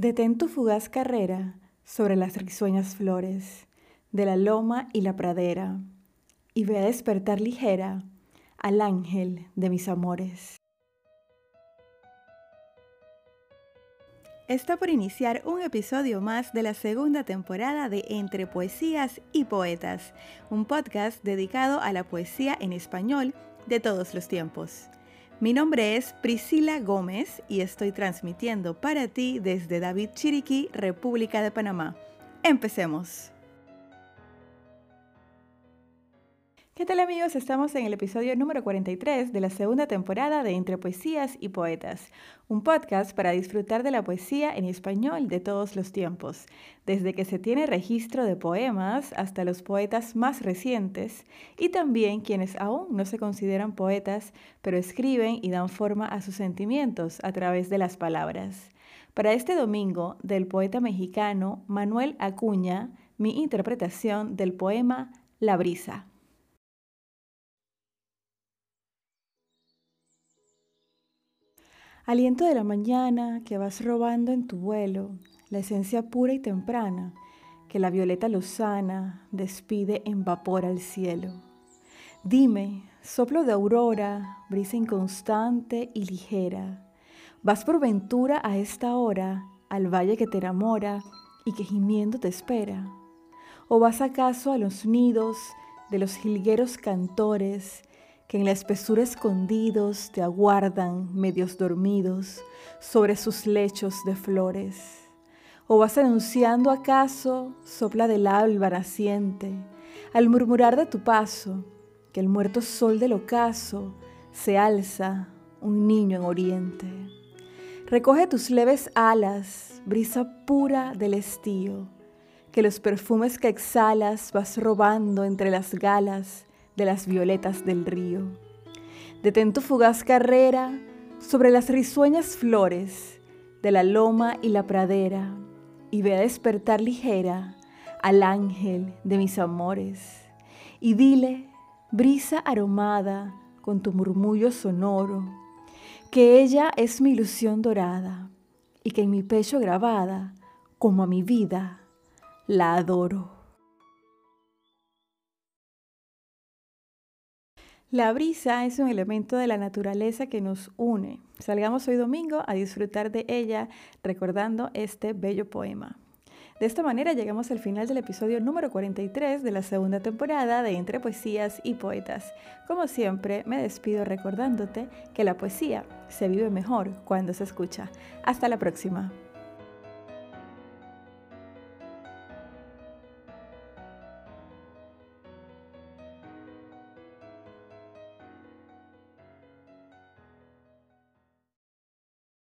Detén tu fugaz carrera sobre las risueñas flores de la loma y la pradera, y ve a despertar ligera al ángel de mis amores. Está por iniciar un episodio más de la segunda temporada de Entre Poesías y Poetas, un podcast dedicado a la poesía en español de todos los tiempos. Mi nombre es Priscila Gómez y estoy transmitiendo para ti desde David Chiriquí, República de Panamá. Empecemos. ¿Qué tal amigos? Estamos en el episodio número 43 de la segunda temporada de Entre Poesías y Poetas, un podcast para disfrutar de la poesía en español de todos los tiempos, desde que se tiene registro de poemas hasta los poetas más recientes y también quienes aún no se consideran poetas, pero escriben y dan forma a sus sentimientos a través de las palabras. Para este domingo, del poeta mexicano Manuel Acuña, mi interpretación del poema La brisa. Aliento de la mañana que vas robando en tu vuelo, la esencia pura y temprana que la violeta lozana despide en vapor al cielo. Dime, soplo de aurora, brisa inconstante y ligera, vas por ventura a esta hora al valle que te enamora y que gimiendo te espera. ¿O vas acaso a los nidos de los jilgueros cantores que en la espesura escondidos te aguardan medios dormidos sobre sus lechos de flores. ¿O vas anunciando acaso, sopla del alba naciente, al murmurar de tu paso, que el muerto sol del ocaso se alza un niño en oriente? Recoge tus leves alas, brisa pura del estío, que los perfumes que exhalas vas robando entre las galas de las violetas del río. Detén tu fugaz carrera sobre las risueñas flores de la loma y la pradera y ve a despertar ligera al ángel de mis amores y dile, brisa aromada con tu murmullo sonoro, que ella es mi ilusión dorada y que en mi pecho grabada, como a mi vida, la adoro. La brisa es un elemento de la naturaleza que nos une. Salgamos hoy domingo a disfrutar de ella recordando este bello poema. De esta manera llegamos al final del episodio número 43 de la segunda temporada de Entre Poesías y Poetas. Como siempre, me despido recordándote que la poesía se vive mejor cuando se escucha. Hasta la próxima.